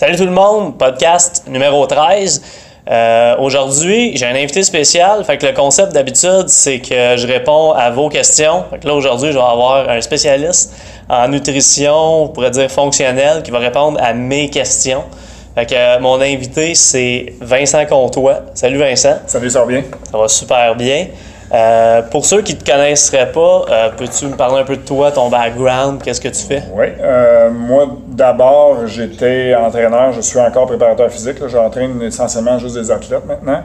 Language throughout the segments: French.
Salut tout le monde, podcast numéro 13. Euh, Aujourd'hui, j'ai un invité spécial. Fait que le concept d'habitude, c'est que je réponds à vos questions. Fait que là, aujourd'hui, je vais avoir un spécialiste en nutrition, on pourrait dire fonctionnelle, qui va répondre à mes questions. Fait que euh, mon invité, c'est Vincent Comtois. Salut Vincent. Salut, ça va bien? Ça va super bien. Euh, pour ceux qui ne te connaisseraient pas, euh, peux-tu me parler un peu de toi, ton background, qu'est-ce que tu fais? Oui. Euh, moi, d'abord, j'étais entraîneur. Je suis encore préparateur physique. J'entraîne essentiellement juste des athlètes maintenant.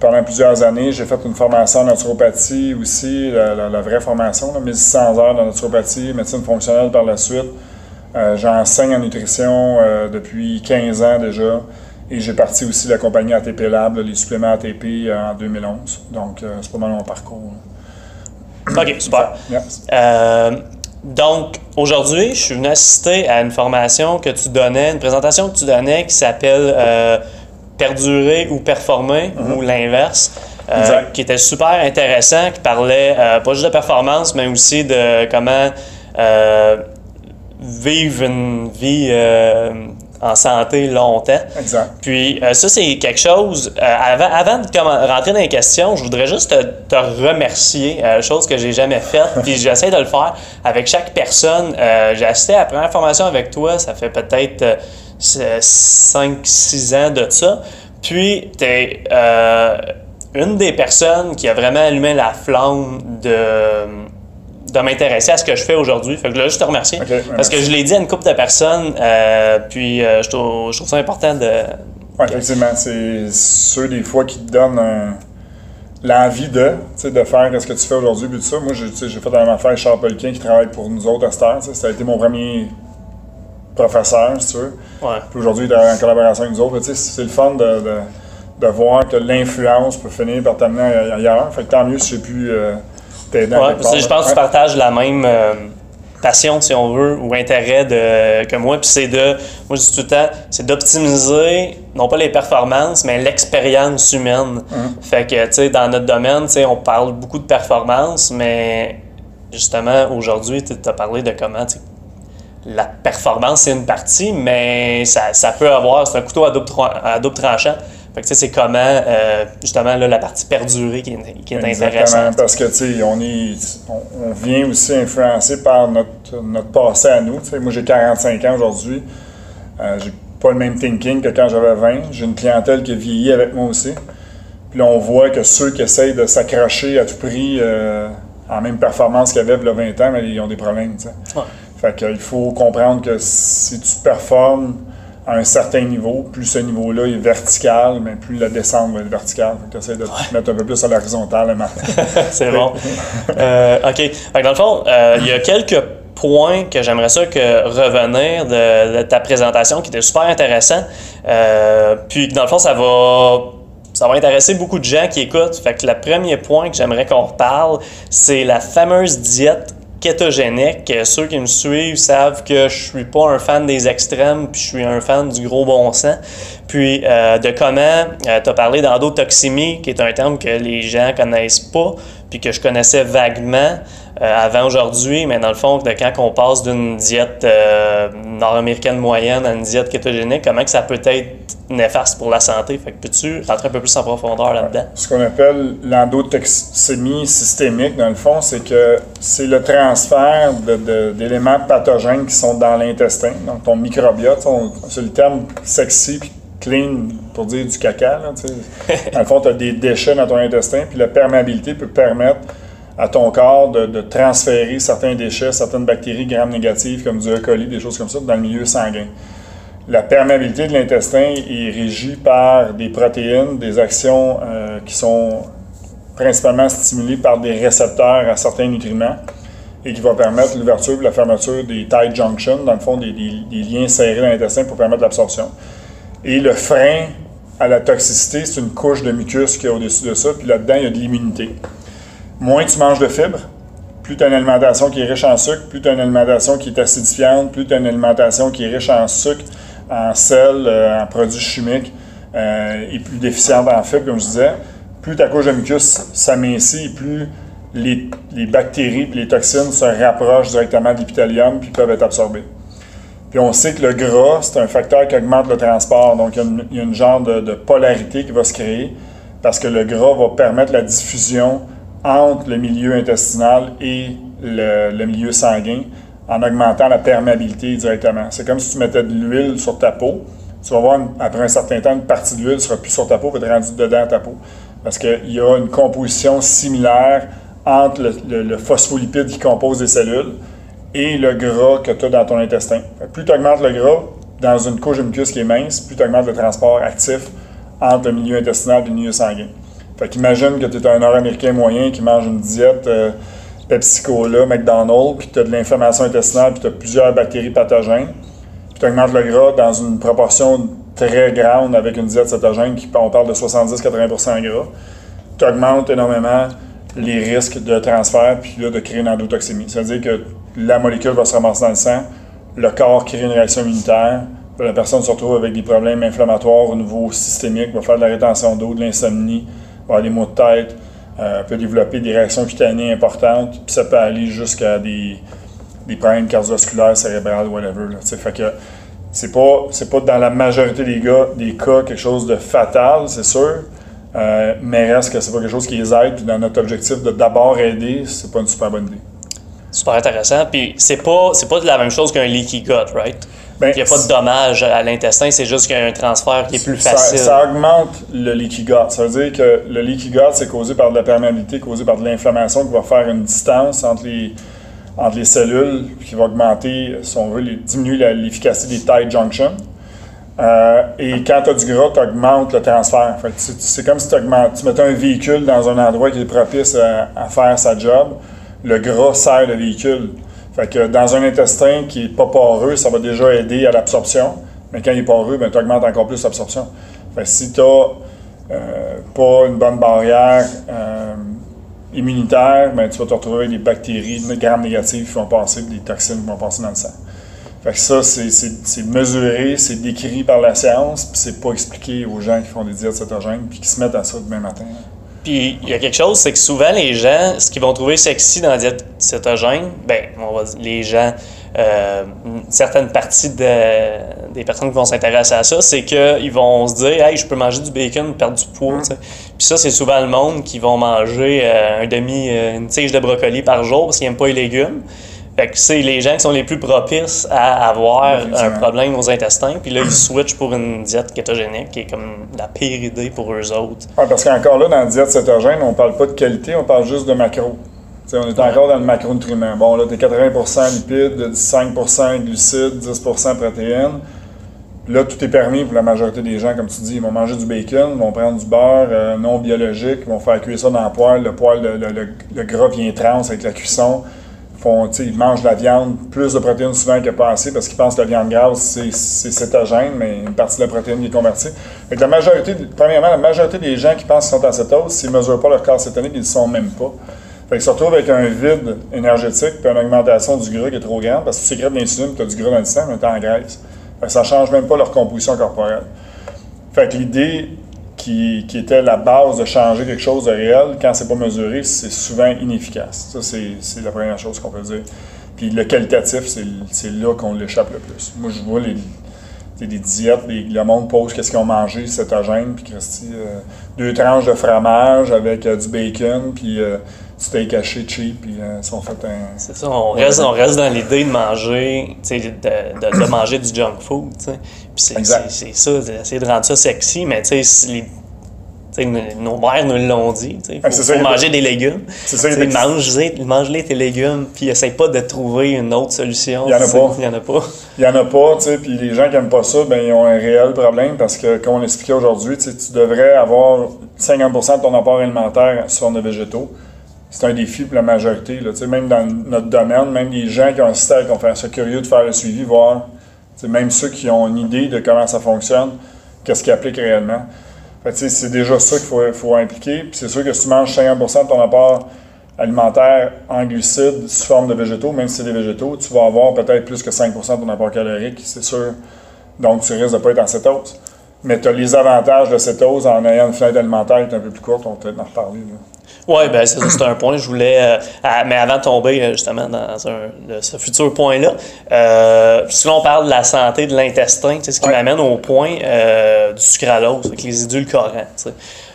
Pendant plusieurs années, j'ai fait une formation en naturopathie aussi, la, vraie formation, là, 1600 heures de naturopathie, médecine fonctionnelle par la suite. J'enseigne en nutrition depuis 15 ans déjà. Et j'ai parti aussi la compagnie ATP Lab, là, les suppléments ATP euh, en 2011. Donc, euh, c'est pas mal mon parcours. là. Ok, super. Yes. Euh, donc, aujourd'hui, je suis venu assister à une formation que tu donnais, une présentation que tu donnais qui s'appelle euh, Perdurer ou Performer, ou l'inverse, euh, qui était super intéressant, qui parlait pas juste de performance, mais aussi de comment vivre une vie en santé longtemps. Exact. Puis euh, ça, c'est quelque chose. euh, avant, avant de rentrer dans les questions, je voudrais juste te, te remercier, euh, chose que j'ai jamais faite. Puis j'essaie de le faire avec chaque personne. J'ai assisté à la première formation avec toi, ça fait peut-être 5-6 ans de ça. Puis tu es une des personnes qui a vraiment allumé la flamme de de m'intéresser à ce que je fais aujourd'hui. Fait que là, juste te remercier. Parce que je l'ai dit à une couple de personnes, euh, puis euh, je, trouve, je trouve ça important de. Oui, effectivement, c'est ceux des fois qui te donnent l'envie de, de faire ce que tu fais aujourd'hui, puis tout ça. Moi, j'ai fait la même affaire avec Charles Pelquin qui travaille pour nous autres à sais. Ça a été mon premier professeur, si tu veux. Ouais. Puis aujourd'hui, il est en collaboration avec nous autres. C'est le fun de, de, de voir que l'influence peut finir par t'amener ailleurs. Fait que tant mieux si j'ai pu euh, t'aider à Ouais, quelque parce que part, je pense que tu partages la même euh, passion, si on veut, ou intérêt de, que moi. Puis c'est de, moi je dis tout le temps, c'est d'optimiser, non pas les performances, mais l'expérience humaine. Fait que, tu sais, dans notre domaine, tu sais, on parle beaucoup de performance, mais justement, aujourd'hui, tu as parlé de comment, la performance, c'est une partie, mais ça, ça peut avoir, c'est un couteau à double, à double tranchant. Fait que, tu sais, c'est comment, euh, justement, là, la partie perdurée qui est, qui est intéressante. parce que, tu sais, on, est, on, on vient aussi influencé par notre, notre passé à nous. Moi, j'ai 45 ans aujourd'hui. Euh, j'ai pas le même thinking que quand j'avais 20. J'ai une clientèle qui a vieilli avec moi aussi. Puis là, on voit que ceux qui essayent de s'accrocher à tout prix euh, en même performance qu'il y avait il y a 20 ans, mais ils ont des problèmes, tu sais. Ouais. Fait qu'il faut comprendre que si tu performes à un certain niveau, plus ce niveau-là est vertical, mais plus la descente va être verticale. Tu essaies de te mettre un peu plus à l'horizontale le matin. C'est bon. Euh, OK. Fait que dans le fond, euh, il y a quelques points que j'aimerais ça que revenir de, de ta présentation qui était super intéressant. Euh, puis dans le fond, ça va ça va intéresser beaucoup de gens qui écoutent. Fait que le premier point que j'aimerais qu'on reparle, c'est la fameuse diète kétogénique. Euh, Ceux qui me suivent savent que je suis pas un fan des extrêmes, puis je suis un fan du gros bon sens. Puis euh, de comment tu as parlé d'endotoxémie, qui est un terme que les gens connaissent pas, puis que je connaissais vaguement euh, avant aujourd'hui, mais dans le fond, de quand on passe d'une diète euh, nord-américaine moyenne à une diète kétogénique, comment que ça peut être néfaste pour la santé? Fait que peux-tu rentrer un peu plus en profondeur là-dedans? Ce qu'on appelle l'endotoxémie systémique, dans le fond, c'est que c'est le transfert d'éléments pathogènes qui sont dans l'intestin, donc ton microbiote. C'est le terme sexy clean pour dire du caca. Là, dans le fond, tu as des déchets dans ton intestin, puis la perméabilité peut permettre à ton corps de, transférer certains déchets, certaines bactéries gram négatives comme du E. coli, des choses comme ça, dans le milieu sanguin. La perméabilité de l'intestin est régie par des protéines, des actions euh, qui sont principalement stimulées par des récepteurs à certains nutriments et qui va permettre l'ouverture et la fermeture des tight junctions, dans le fond, des, des- des liens serrés dans l'intestin pour permettre l'absorption. Et le frein à la toxicité, c'est une couche de mucus qui est au-dessus de ça, puis là-dedans, il y a de l'immunité. Moins tu manges de fibres, plus tu as une alimentation qui est riche en sucre, plus tu as une alimentation qui est acidifiante, plus tu as une alimentation qui est riche en sucre, en sel, euh, en produits chimiques euh, et plus déficiente en fibres, comme je disais, plus ta couche de mucus s'amincit et plus les, les bactéries et les toxines se rapprochent directement de l'épithélium puis peuvent être absorbées. Puis on sait que le gras, c'est un facteur qui augmente le transport. Donc, il y a une, genre de, polarité qui va se créer parce que le gras va permettre la diffusion entre le milieu intestinal et le, milieu sanguin en augmentant la perméabilité directement. C'est comme si tu mettais de l'huile sur ta peau. Tu vas voir, après un certain temps, une partie de l'huile ne sera plus sur ta peau, va être rendue dedans ta peau. Parce qu'il y a une composition similaire entre le phospholipide qui compose les cellules et le gras que tu as dans ton intestin. Plus tu augmentes le gras dans une couche muqueuse qui est mince, plus tu augmentes le transport actif entre le milieu intestinal et le milieu sanguin. Fait qu'imagine que tu es un Nord-Américain moyen qui mange une diète euh, Pepsi-Cola, McDonald's, puis tu as de l'inflammation intestinale, puis tu as plusieurs bactéries pathogènes, puis tu augmentes le gras dans une proportion très grande avec une diète cétogène, qui, on parle de 70-80% gras. Tu augmentes énormément les risques de transfert, puis là, de créer une endotoxémie. C'est-à-dire que la molécule va se ramasser dans le sang, le corps crée une réaction immunitaire, la personne se retrouve avec des problèmes inflammatoires au niveau systémique, va faire de la rétention d'eau, de l'insomnie, avoir des maux de tête, euh, peut développer des réactions cutanées importantes, puis ça peut aller jusqu'à des, des problèmes cardiovasculaires, cérébrales, whatever. Fait que c'est pas, pas dans la majorité des, cas quelque chose de fatal, c'est sûr, euh, mais reste que c'est pas quelque chose qui les aide, puis dans notre objectif de d'abord aider, c'est pas une super bonne idée. Super intéressant. Puis c'est pas, c'est pas la même chose qu'un leaky gut, right? Ben, il n'y a pas de dommage à l'intestin, c'est juste qu'il y a un transfert qui est plus facile. Ça, augmente le leaky gut. Ça veut dire que le leaky gut, c'est causé par de la perméabilité, causé par de l'inflammation qui va faire une distance entre les, entre les cellules, qui va augmenter, si on veut, diminuer l'efficacité des tight junctions. Euh, et quand tu as du gras, tu augmentes le transfert. c'est comme si tu mettais un véhicule dans un endroit qui est propice à faire sa job le gras sert le véhicule. Fait que dans un intestin qui n'est pas poreux, ça va déjà aider à l'absorption. Mais quand il est poreux, ben, tu augmentes encore plus l'absorption. Fait si tu n'as euh, pas une bonne barrière euh, immunitaire, ben, tu vas te retrouver avec des bactéries grammes négatives qui vont passer, des toxines qui vont passer dans le sang. Fait que ça, c'est mesuré, c'est décrit par la science, puis c'est pas expliqué aux gens qui font des diètes cétogènes puis qui se mettent à ça demain matin. Puis il y a quelque chose, c'est que souvent les gens, ce qu'ils vont trouver sexy dans la diète cétogène, ben, on va dire, les gens, euh, certaines parties de, des personnes qui vont s'intéresser à ça, c'est qu'ils vont se dire, hey, je peux manger du bacon, perdre du poids. Puis ça, c'est souvent le monde qui vont manger euh, un demi, euh, une tige de brocoli par jour parce qu'ils n'aiment pas les légumes. Fait que c'est les gens qui sont les plus propices à avoir un problème aux intestins, puis là, ils switchent pour une diète kétogénique, qui est comme la pire idée pour eux autres. Oui, parce qu'encore là, dans la diète cétogène, on parle pas de qualité, on parle juste de macro. on est encore dans le macronutriment. Bon, là, tu 80% lipides, 5% glucides, 10% protéines. Là, tout est permis pour la majorité des gens, comme tu dis. Ils vont manger du bacon, ils vont prendre du beurre euh, non biologique, ils vont faire cuire ça dans le poêle. Le poêle, le, le gras vient trans avec la cuisson ils mangent de la viande, plus de protéines souvent que pas assez, parce qu'ils pensent que la viande grasse, c'est cétogène, mais une partie de la protéine est convertie. la majorité, premièrement, la majorité des gens qui pensent qu'ils sont en s'ils ne mesurent pas leur corps cétonique, ils ne le sont même pas. Fait ils se retrouvent avec un vide énergétique et une augmentation du gras qui est trop grande, parce que tu sécrètes de l'insuline, tu as du gras dans le sang, mais tu en graisse. ça ne change même pas leur composition corporelle. Fait que l'idée, qui, était la base de changer quelque chose de réel, quand c'est pas mesuré, c'est souvent inefficace. Ça, c'est la première chose qu'on peut dire. Puis le qualitatif, c'est là qu'on l'échappe le plus. Moi, je vois les, des diètes, le monde pose qu'est-ce qu'ils ont mangé, cétogène, puis Christy, euh, deux tranches de fromage avec euh, du bacon, puis euh, steak haché cheap, puis ils sont fait un... C'est ça, on reste, on reste dans l'idée de manger, de, de, de, manger du junk food, tu sais. Puis c'est ça, essayer de rendre ça sexy, mais tu sais, nos mères nous l'ont dit. Il faut, manger des légumes. C'est ça. Mange-les tes légumes, puis essaye pas de trouver une autre solution. Il n'y en a pas. Il y en a pas. Il y en a pas, tu sais. Puis les gens qui n'aiment pas ça, ben, ils ont un réel problème parce que, comme on l'expliquait aujourd'hui, tu devrais avoir 50% de ton apport alimentaire sur des végétaux. C'est un défi pour la majorité. Là, même dans notre domaine, même les gens qui ont un système, qui sont curieux de faire le suivi, voir même ceux qui ont une idée de comment ça fonctionne, qu'est-ce qui applique réellement. C'est déjà ça qu'il faut, impliquer. C'est sûr que si tu manges 50% de ton apport alimentaire en glucides sous forme de végétaux, même si c'est des végétaux, tu vas avoir peut-être plus que 5% de ton apport calorique, c'est sûr. Donc tu risques de ne pas être en cétose. Mais tu as les avantages de cétose en ayant une fenêtre alimentaire qui est un peu plus courte, on peut-être en reparler. Oui, ben c'est un point. Je voulais, euh, mais avant de tomber euh, justement dans ce futur point-là, euh, si on parle de la santé de l'intestin, ce qui m'amène au point du sucralose, avec les édulcorants.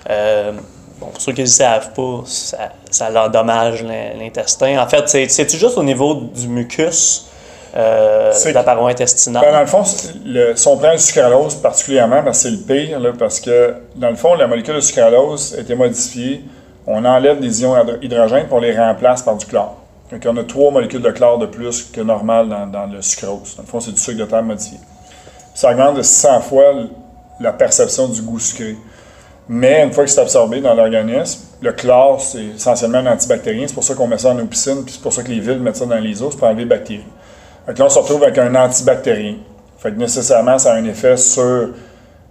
bon, pour ceux qui ne le savent pas, ça, ça endommage l'intestin. En fait, c'est juste au niveau du mucus. de la paroi intestinale? Ben, dans le fond, le, si on prend le sucralose particulièrement, ben, c'est le pire, parce que dans le fond, la molécule de sucralose a été modifiée on enlève des ions hydrogène pour les remplace par du chlore. Donc, on a trois molécules de chlore de plus que normal dans, le sucrose. Dans le fond, c'est du sucre de terre modifié. Ça augmente de 100 fois la perception du goût sucré. Mais une fois que c'est absorbé dans l'organisme, le chlore, c'est essentiellement un antibactérien. C'est pour ça qu'on met ça dans nos piscines, puis c'est pour ça que les villes mettent ça dans les eaux, pour enlever les bactéries. Donc là, on se retrouve avec un antibactérien. Fait que nécessairement, ça a un effet sur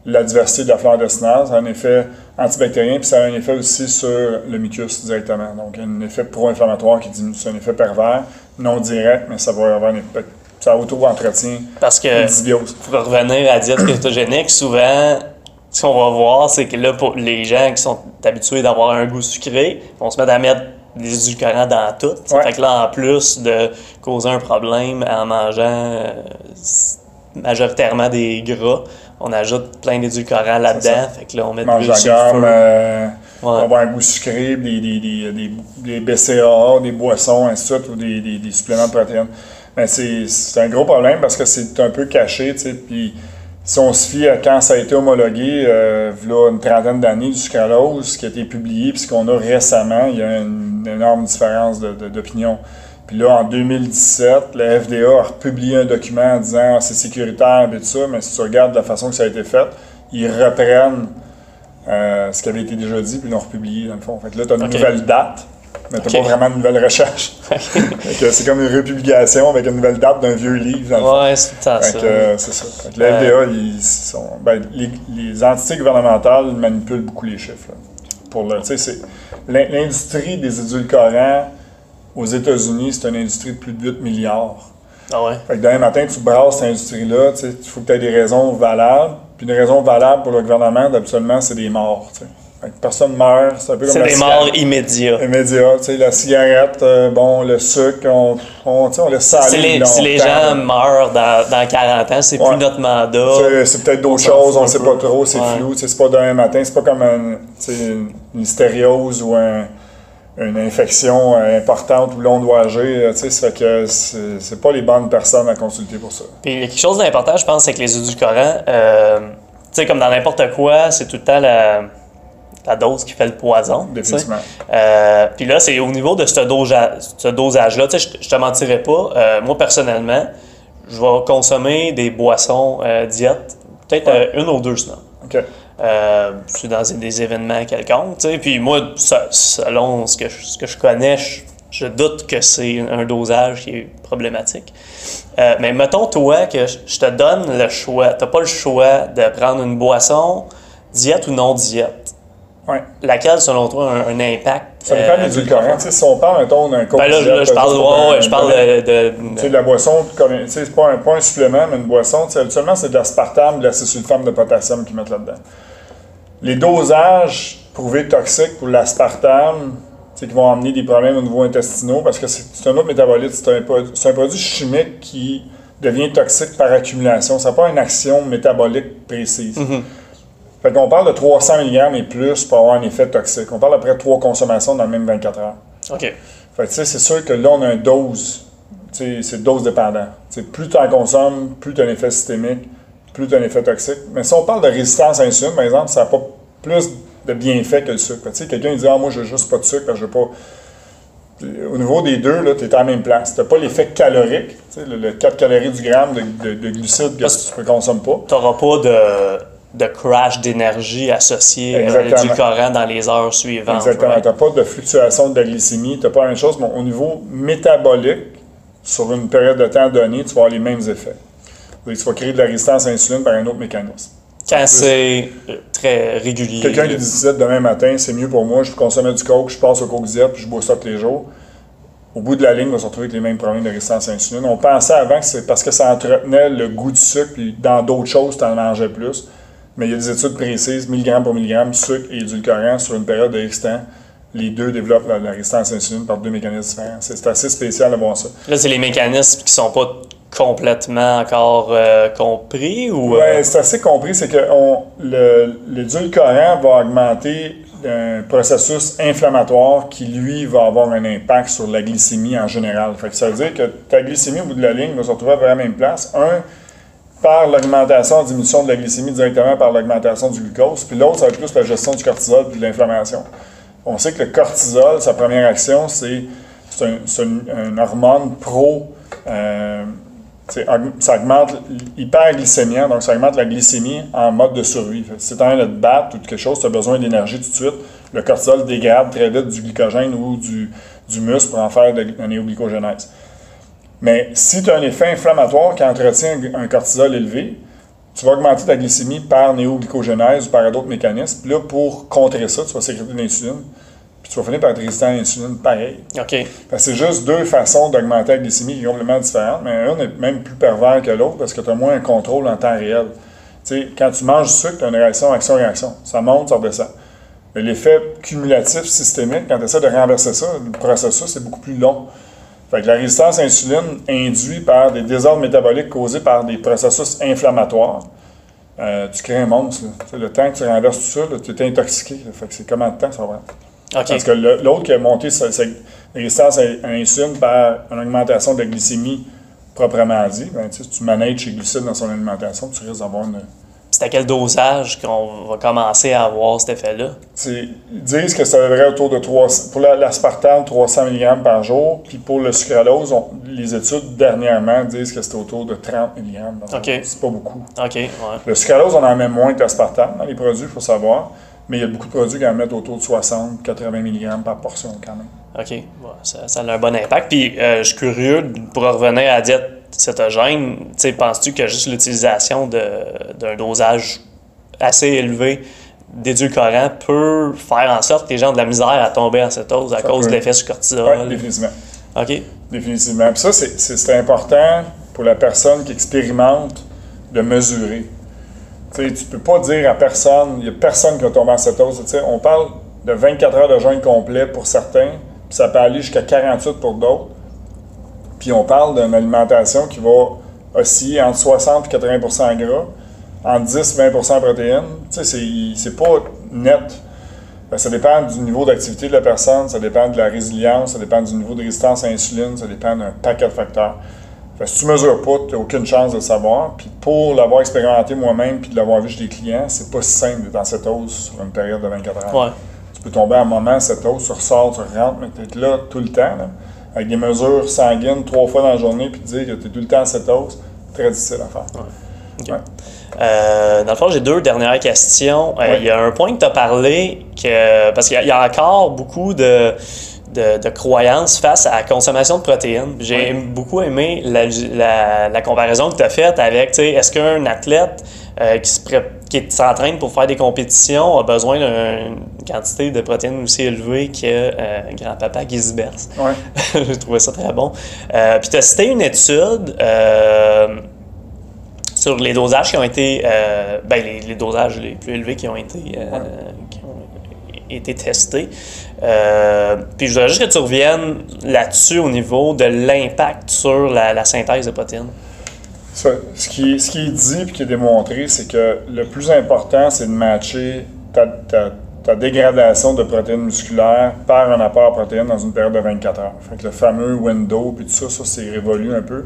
la diversité de la flore intestinale, ça a un effet antibactérien, puis ça a un effet aussi sur le mucus directement. Donc, un effet pro-inflammatoire qui diminue. C'est un effet pervers, non direct, mais ça va avoir un effet. Ça auto-entretient Parce que, pour revenir à la diète kétogénique, souvent, ce qu'on va voir, c'est que là, pour les gens qui sont habitués d'avoir un goût sucré, on se met à mettre des édulcorants dans tout. Fait que là, en plus de causer un problème en mangeant euh, majoritairement des gras, on ajoute plein d'édulcorants là-dedans. Fait que là, on met Mange de gomme, euh, on va avoir un goût sucré, des, des, des, des, BCAA, des boissons, ainsi de suite, ou des, des, suppléments de protéines. Mais c'est un gros problème parce que c'est un peu caché, tu sais. Puis si on se fie à quand ça a été homologué, euh, une trentaine d'années, du sucralose, qui a été publié, puis ce qu'on a récemment, il y a une, énorme différence d'opinion. Puis là, en 2017, la FDA a republié un document en disant ah, c'est sécuritaire et tout ça, mais si tu regardes la façon que ça a été fait, ils reprennent euh, ce qui avait été déjà dit, puis ils l'ont republié dans le fond. Fait que là, tu as une nouvelle date, mais tu n'as pas vraiment une nouvelle recherche. c'est comme une republication avec une nouvelle date d'un vieux livre. Dans ouais, c'est ça. c'est ça. Fait que la FDA, ils sont, ben, les, entités gouvernementales manipulent beaucoup les chiffres. Pour l'industrie des édulcorants aux États-Unis, c'est une industrie de plus de 8 milliards. Ah ouais? Fait que demain matin, tu brasses cette industrie-là, il faut que tu aies des raisons valables. Puis une raison valable pour le gouvernement, absolument, c'est des morts. Fait que personne meurt, c'est un peu comme C'est des morts immédiats. Immédiats. Tu sais, la cigarette, euh, bon, le sucre, on, on, ça aller. Si les, gens meurent dans, dans 40 ans, c'est plus notre mandat. C'est peut-être d'autres choses, on ne sait pas trop, c'est flou. C'est pas demain matin, c'est pas comme une, une hystériose ou un une infection euh, importante ou l'on doit agir, euh, tu sais, ça fait que c'est pas les bonnes personnes à consulter pour ça. Puis il y a quelque chose d'important, je pense, c'est que les édulcorants, euh, tu sais, comme dans n'importe quoi, c'est tout le temps la, la, dose qui fait le poison. Définitivement. Euh, puis là, c'est au niveau de ce, ce dosage-là, tu sais, je, te mentirais pas, moi personnellement, je vais consommer des boissons diète peut-être une ou deux semaines. OK. Euh, dans des événements quelconques. Puis moi, selon ce que je, ce que je connais, je, doute que c'est un dosage qui est problématique. Euh, mais mettons, toi, que je te donne le choix. Tu n'as pas le choix de prendre une boisson, diète ou non diète. Ouais. Laquelle, selon toi, a un, impact? Ça dépend euh, du. Si on parle, mettons, d'un coke ben là, je parle, ouais, je parle de... Tu sais, la boisson, c'est pas un, pas un supplément, mais une boisson, habituellement, c'est de l'aspartame, de l'acésulfame de potassium qu'ils mettent là-dedans. Les dosages prouvés toxiques pour l'aspartame, qui vont amener des problèmes au niveau intestinaux parce que c'est un autre métabolite, c'est un, produit chimique qui devient toxique par accumulation. Ça n'a pas une action métabolique précise. Mm-hmm. Fait qu'on parle de 300 mg et plus pour avoir un effet toxique. On parle après trois consommations dans le même 24 heures. OK. Fait que c'est sûr que là, on a une dose. C'est dose dépendant. plus tu en consommes, plus tu as un effet systémique plus d'un effet toxique. Mais si on parle de résistance à l'insuline, par exemple, ça n'a pas plus de bienfaits que le sucre. Tu sais, quelqu'un dit Ah, moi, je veux juste pas de sucre, je veux pas. Au niveau des deux, tu es à la même place. Tu n'as pas l'effet calorique, tu sais, le, 4 calories du gramme de, de, glucides que tu ne consommes pas. Tu n'auras pas de, de crash d'énergie associé à l'édulcorant dans les heures suivantes. Exactement. Tu n'as pas de fluctuation de la glycémie. Tu n'as pas la même chose, mais au niveau métabolique, sur une période de temps donnée, tu vas avoir les mêmes effets tu vas créer de la résistance à l'insuline par un autre mécanisme. Quand c'est très régulier. Quelqu'un qui décide demain matin, c'est mieux pour moi, je consomme du coke, je passe au coke diète, puis je bois ça tous les jours. Au bout de la ligne, on va se retrouver avec les mêmes problèmes de résistance à l'insuline. On pensait avant que c'est parce que ça entretenait le goût du sucre, puis dans d'autres choses, tu en mangeais plus. Mais il y a des études précises, milligramme pour milligramme, sucre et édulcorant sur une période de X temps, les deux développent la, résistance à l'insuline par deux mécanismes différents. C'est assez spécial de voir ça. Là, c'est les mécanismes qui sont pas complètement encore euh, compris ou Oui, c'est assez compris, c'est que l'édulcorant va augmenter un processus inflammatoire qui, lui, va avoir un impact sur la glycémie en général. Fait que ça veut dire que ta glycémie au bout de la ligne va se retrouver à la même place. Un, par l'augmentation, la diminution de la glycémie directement par l'augmentation du glucose, puis l'autre, ça va être plus la gestion du cortisol et de l'inflammation. On sait que le cortisol, sa première action, c'est un, une hormone pro. Euh, ça augmente l'hyperglycémie, donc ça augmente la glycémie en mode de survie. Si tu as de battre ou quelque chose, tu as besoin d'énergie tout de suite, le cortisol dégrade très vite du glycogène ou du, du muscle pour en faire de la néoglycogénèse. Mais si tu as un effet inflammatoire qui entretient un cortisol élevé, tu vas augmenter ta glycémie par néoglycogénèse ou par d'autres mécanismes. Là, pour contrer ça, tu vas sécréter de l'insuline tu vas finir par être résistant à l'insuline pareil. OK. C'est juste deux façons d'augmenter la glycémie qui sont complètement différentes, mais une est même plus pervers que l'autre parce que tu as moins un contrôle en temps réel. sais, quand tu manges du sucre, tu as une réaction, action-réaction. Ça monte, ça redescend. Mais l'effet cumulatif systémique, quand tu essaies de renverser ça, le processus est beaucoup plus long. Fait que la résistance à l'insuline induit par des désordres métaboliques causés par des processus inflammatoires. Euh, tu crées un monstre. Le temps que tu renverses tout ça, tu es intoxiqué. Fait que c'est comment de temps ça va? Parce que l'autre qui a monté sa, résistance à l'insuline par une augmentation de la glycémie proprement dit, ben, tu, tu manages les glucides dans son alimentation, tu risques d'avoir une. C'est à quel dosage qu'on va commencer à avoir cet effet-là? Ils disent que ça devrait autour de 3, pour l'aspartame, 300 mg par jour, puis pour le sucralose, les études dernièrement disent que c'est autour de 30 mg. Okay. C'est pas beaucoup. Ouais. Le sucralose, on en met moins que l'aspartame dans les produits, il faut savoir. Mais il y a beaucoup de produits qui en mettent autour de 60, 80 mg par portion quand même. OK. ça, ça, a un bon impact. Puis euh, je suis curieux, pour revenir à la diète cétogène, penses-tu que juste l'utilisation d'un dosage assez élevé d'édulcorant peut faire en sorte que les gens ont de la misère à tomber en cétose à cause de l'effet sur cortisol? Oui, définitivement. OK. Définitivement. Puis ça, c'est important pour la personne qui expérimente de mesurer. Tu ne peux pas dire à personne, il n'y a personne qui va tomber en cétose. on parle de 24 heures de jeûne complet pour certains, puis ça peut aller jusqu'à 48 pour d'autres. Puis on parle d'une alimentation qui va osciller entre 60 et 80% gras, entre 10 et 20 en protéines. Tu sais, c'est pas net. Ben, ça dépend du niveau d'activité de la personne, ça dépend de la résilience, ça dépend du niveau de résistance à l'insuline, ça dépend d'un paquet de facteurs si tu ne mesures pas, tu n'as aucune chance de le savoir. Puis pour l'avoir expérimenté moi-même puis de l'avoir vu chez des clients, c'est pas si simple d'être dans cette hausse sur une période de 24 heures. Tu peux tomber à un moment, cette hausse, tu ressors, tu rentres, mais tu es là tout le temps, avec des mesures sanguines trois fois dans la journée, puis dire que tu es tout le temps à cette hausse, très difficile à faire. Euh, dans le fond, j'ai deux dernières questions. Euh, il y a un point que tu as parlé, que, parce qu'il y, a encore beaucoup de, de, croyances face à la consommation de protéines. J'ai beaucoup aimé la, comparaison que tu as faite avec, est-ce qu'un athlète euh, qui, se qui s'entraîne pour faire des compétitions a besoin d'une quantité de protéines aussi élevée que euh, grand-papa Gisbert? Ouais. J'ai trouvé ça très bon. Euh, puis tu as cité une étude sur les dosages qui ont été, ben, les, dosages les plus élevés qui ont été, qui été testés. Euh, puis je voudrais juste que tu reviennes là-dessus au niveau de l'impact sur la, synthèse de protéines. Ce qui, ce qui est dit et qui est démontré, c'est que le plus important, c'est de matcher ta, dégradation de protéines musculaires par un apport à protéines dans une période de 24 heures. Fait le fameux window, puis tout ça, ça c'est révolu un peu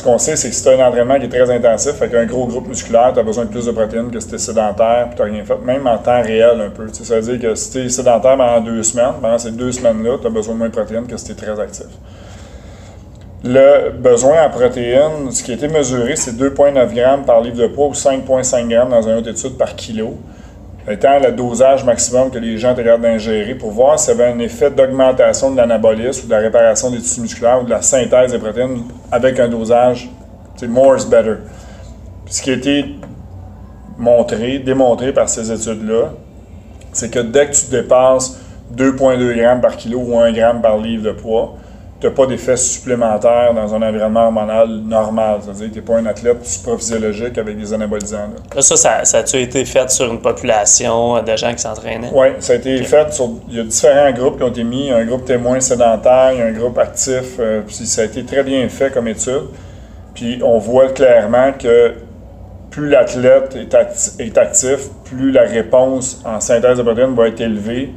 ce qu'on sait, c'est que si tu as un entraînement qui est très intensif, avec un gros groupe musculaire, tu as besoin de plus de protéines que si tu es sédentaire et tu n'as rien fait, même en temps réel un peu. ça veut dire que si tu es sédentaire pendant deux semaines, pendant ces deux semaines-là, tu as besoin de moins de protéines que si tu es très actif. Le besoin en protéines, ce qui a été mesuré, c'est 2,9 grammes par livre de poids ou 5,5 grammes dans une autre étude par kilo étant le dosage maximum que les gens étaient capables d'ingérer pour voir s'il y avait un effet d'augmentation de l'anabolisme ou de la réparation des tissus musculaires ou de la synthèse des protéines avec un dosage, c'est more is better. ce qui a été montré, démontré par ces études-là, c'est que dès que tu dépasses 2,2 grammes par kilo ou 1 gramme par livre de poids, tu n'as pas d'effet supplémentaire dans un environnement hormonal normal. C'est-à-dire que tu n'es pas un athlète supraphysiologique avec des anabolisants. Ça, ça, ça a-tu été fait sur une population de gens qui s'entraînaient? Oui, ça a été fait sur. Il y a différents groupes qui ont été mis. Un groupe témoin sédentaire, un groupe actif. Euh, puis ça a été très bien fait comme étude. Puis on voit clairement que plus l'athlète est, est actif, plus la réponse en synthèse de protéines va être élevée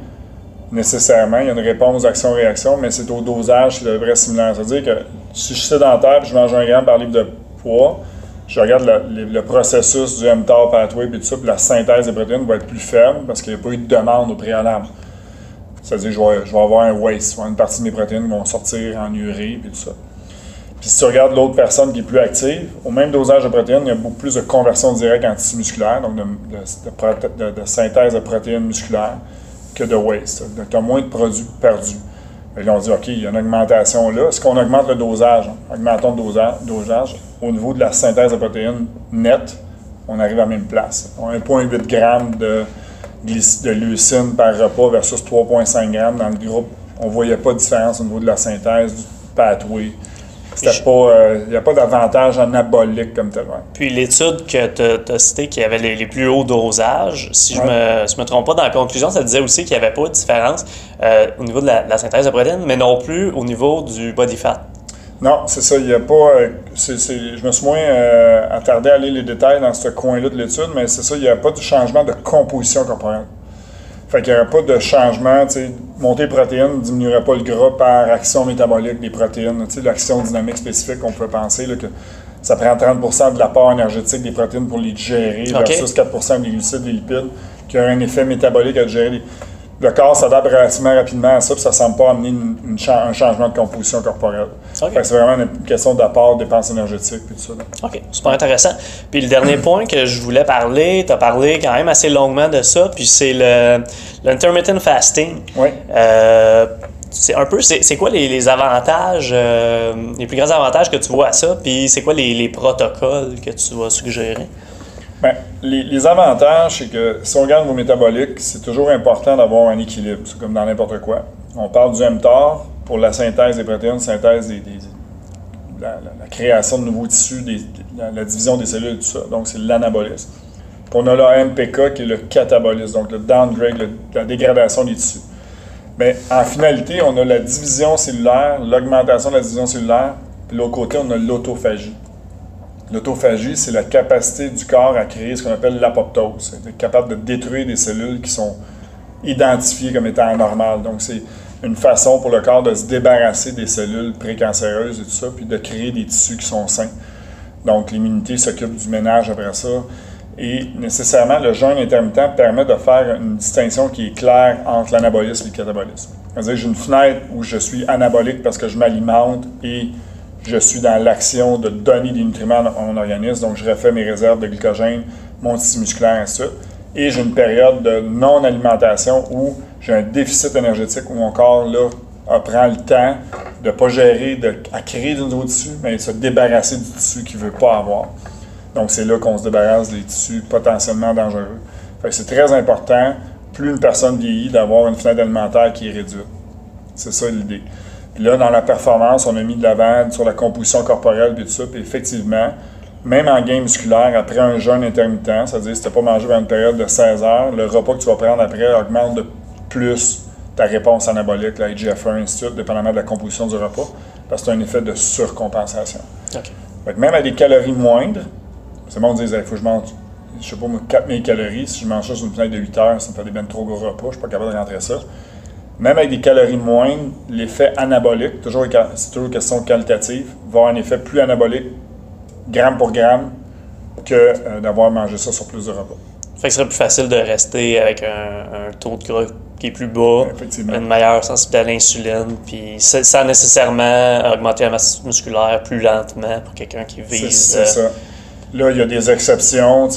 nécessairement. Il y a une réponse action-réaction, mais c'est au dosage qui devrait similaire. C'est-à-dire que si je suis sédentaire et je mange un gramme par livre de poids, je regarde le, processus du mTOR pathway et tout ça, puis la synthèse des protéines va être plus faible parce qu'il n'y a pas eu de demande au préalable. C'est-à-dire que je vais, avoir un waste, une partie de mes protéines vont sortir en urée et tout ça. Puis si tu regardes l'autre personne qui est plus active, au même dosage de protéines, il y a beaucoup plus de conversion directe en tissu musculaire, donc de synthèse de protéines musculaires que de waste. Donc, tu as moins de produits perdus. Et là, on dit, OK, il y a une augmentation là. Est-ce qu'on augmente le dosage? Augmentons le dosage, Au niveau de la synthèse de protéines nette, on arrive à la même place. On a 1,8 g de, de leucine par repas versus 3,5 g dans le groupe. On ne voyait pas de différence au niveau de la synthèse du pathway il n'y euh, a pas d'avantage anabolique comme tel. Puis l'étude que tu as, citée qui avait les, plus hauts dosages, si je ne me, me, trompe pas, dans la conclusion, ça disait aussi qu'il n'y avait pas de différence euh, au niveau de la, synthèse de protéines, mais non plus au niveau du body fat. Non, c'est ça. Il n'y a pas. Euh, je me suis moins attardé à lire les détails dans ce coin-là de l'étude, mais c'est ça. Il n'y a pas de changement de composition corporelle. Fait qu'il n'y aurait pas de changement. Monter protéines ne diminuerait pas le gras par action métabolique des protéines. L'action dynamique spécifique, on peut penser que ça prend 30% de l'apport énergétique des protéines pour les digérer versus 4% des glucides, des lipides, qui aurait un effet métabolique à digérer le corps s'adapte relativement rapidement à ça, puis ça ne semble pas amener un changement de composition corporelle. C'est vraiment une question d'apport, dépenses énergétiques, puis tout ça. OK, super intéressant. Puis le dernier point que je voulais parler, tu as parlé quand même assez longuement de ça, puis c'est l'intermittent fasting. Oui. Euh, c'est un peu, c'est quoi les, avantages, euh, les plus grands avantages que tu vois à ça, puis c'est quoi les, les protocoles que tu vas suggérer? Bien, les, avantages, c'est que si on regarde vos métaboliques, c'est toujours important d'avoir un équilibre. C'est comme dans n'importe quoi. On parle du mTOR pour la synthèse des protéines, synthèse des, la, création de nouveaux tissus, la, division des cellules, tout ça. Donc, c'est l'anabolisme. On a le MPK qui est le catabolisme, donc le downgrade, la dégradation des tissus. Mais en finalité, on a la division cellulaire, l'augmentation de la division cellulaire, puis de l'autre côté, on a l'autophagie. L'autophagie, c'est la capacité du corps à créer ce qu'on appelle l'apoptose. C'est capable de détruire des cellules qui sont identifiées comme étant anormales. Donc, c'est une façon pour le corps de se débarrasser des cellules précancéreuses et tout ça, puis de créer des tissus qui sont sains. Donc, l'immunité s'occupe du ménage après ça. Et nécessairement, le jeûne intermittent permet de faire une distinction qui est claire entre l'anabolisme et le catabolisme. C'est-à-dire, j'ai une fenêtre où je suis anabolique parce que je m'alimente et je suis dans l'action de donner des nutriments à mon organisme, donc je refais mes réserves de glycogène, mon tissu musculaire, et ça. Et j'ai une période de non-alimentation où j'ai un déficit énergétique, où mon corps là, prend le temps de ne pas gérer, de, à créer du nouveau tissu, mais de se débarrasser du tissu qu'il ne veut pas avoir. Donc c'est là qu'on se débarrasse des tissus potentiellement dangereux. c'est très important, plus une personne vieillit, d'avoir une fenêtre alimentaire qui est réduite. C'est ça l'idée. Puis là, dans la performance, on a mis de l'avant sur la composition corporelle et tout ça. Puis effectivement, même en gain musculaire, après un jeûne intermittent, c'est-à-dire si tu n'as pas mangé pendant une période de 16 heures, le repas que tu vas prendre après augmente de plus ta réponse anabolique, la IGF-1, ainsi dépendamment de la composition du repas, parce que c'est un effet de surcompensation. même à des calories moindres, c'est bon de dire, il faut que je mange, je sais pas, 4000 calories, si je mange ça sur une fenêtre de 8 heures, ça me fait des ben trop gros repas, je ne suis pas capable de rentrer ça même avec des calories moindres, l'effet anabolique, toujours, c'est toujours une question qualitative, va avoir un effet plus anabolique, gramme pour gramme, que euh, d'avoir mangé ça sur plus de repas. Fait que ce serait plus facile de rester avec un, taux de gras qui est plus bas, une meilleure sensibilité à l'insuline, puis sans nécessairement augmenter la masse musculaire plus lentement pour quelqu'un qui vise. C'est ça. Là, il y a des exceptions,